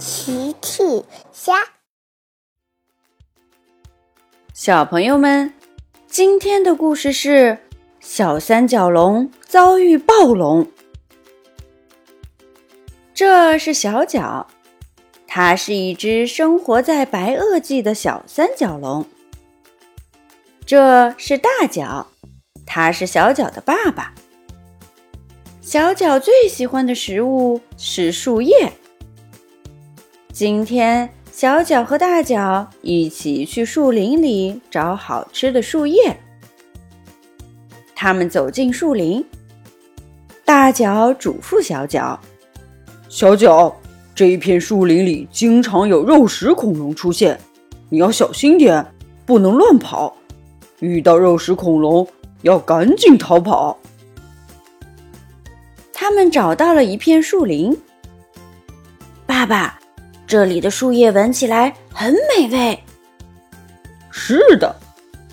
奇趣虾，小朋友们，今天的故事是小三角龙遭遇暴龙。这是小角，它是一只生活在白垩纪的小三角龙。这是大角，它是小角的爸爸。小角最喜欢的食物是树叶。今天，小脚和大脚一起去树林里找好吃的树叶。他们走进树林，大脚嘱咐小脚：“小脚，这一片树林里经常有肉食恐龙出现，你要小心点，不能乱跑。遇到肉食恐龙，要赶紧逃跑。”他们找到了一片树林。爸爸，这里的树叶闻起来很美味。是的，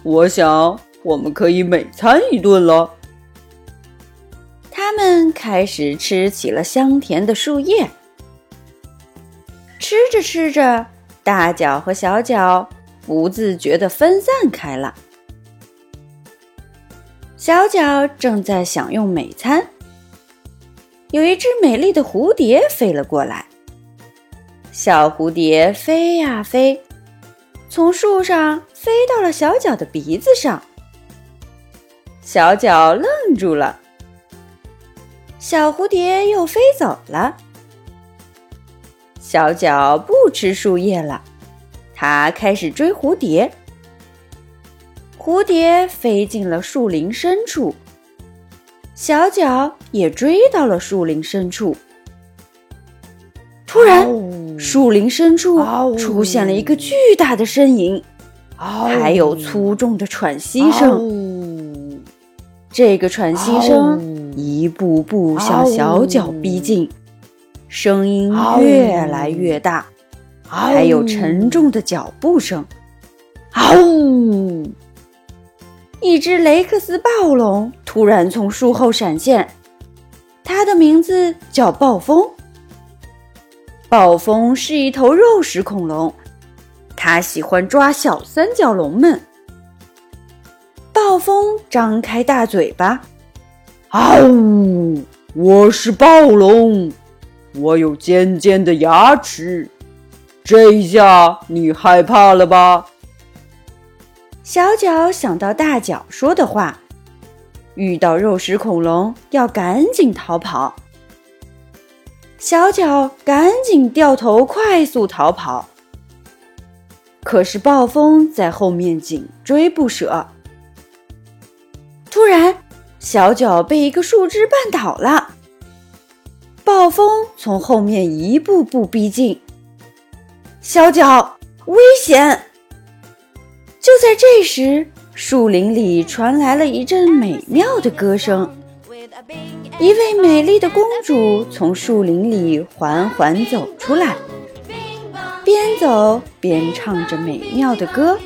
我想我们可以美餐一顿了。他们开始吃起了香甜的树叶。吃着吃着，大脚和小脚不自觉地分散开了。小脚正在享用美餐。有一只美丽的蝴蝶飞了过来。小蝴蝶飞呀飞，从树上飞到了小脚的鼻子上。小脚愣住了。小蝴蝶又飞走了。小脚不吃树叶了，它开始追蝴蝶。蝴蝶飞进了树林深处。小脚也追到了树林深处。突然，树林深处出现了一个巨大的身影，还有粗重的喘息声。这个喘息声一步步向小脚逼近，声音越来越大，还有沉重的脚步声。嗷呜！一只雷克斯暴龙突然从树后闪现，它的名字叫暴风。暴风是一头肉食恐龙，它喜欢抓小三角龙们。暴风张开大嘴巴，嗷呜！我是暴龙，我有尖尖的牙齿，这一下你害怕了吧？小脚想到大脚说的话，遇到肉食恐龙要赶紧逃跑。小脚赶紧掉头，快速逃跑。可是暴风在后面紧追不舍。突然，小脚被一个树枝绊倒了。暴风从后面一步步逼近，小脚危险！就在这时，树林里传来了一阵美妙的歌声。一位美丽的公主从树林里缓缓走出来，边走边唱着美妙的歌。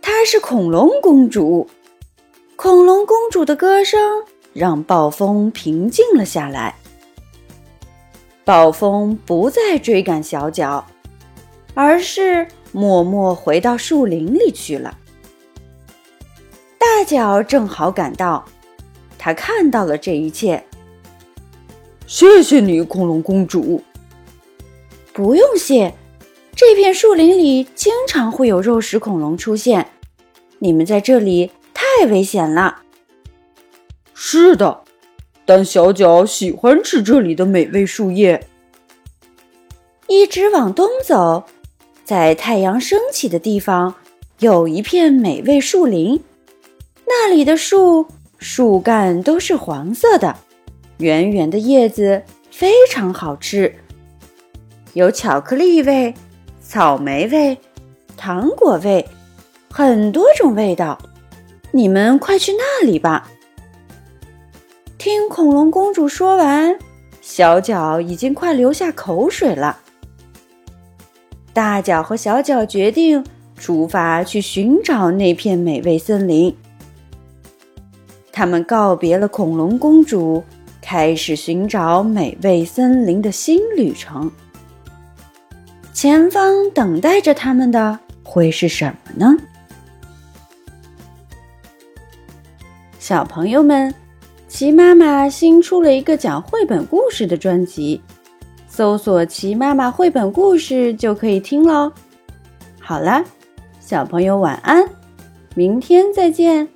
她是恐龙公主。恐龙公主的歌声让暴风平静了下来。暴风不再追赶小脚，而是。默默回到树林里去了。大脚正好赶到，他看到了这一切。谢谢你，恐龙公主。不用谢，这片树林里经常会有肉食恐龙出现，你们在这里太危险了。是的，但小脚喜欢吃这里的美味树叶。一直往东走。在太阳升起的地方，有一片美味树林。那里的树树干都是黄色的，圆圆的叶子非常好吃，有巧克力味、草莓味、糖果味，很多种味道。你们快去那里吧！听恐龙公主说完，小脚已经快流下口水了。大脚和小脚决定出发去寻找那片美味森林。他们告别了恐龙公主，开始寻找美味森林的新旅程。前方等待着他们的会是什么呢？小朋友们，齐妈妈新出了一个讲绘本故事的专辑，搜索“齐妈妈绘本故事”就可以听喽。好了，小朋友晚安，明天再见。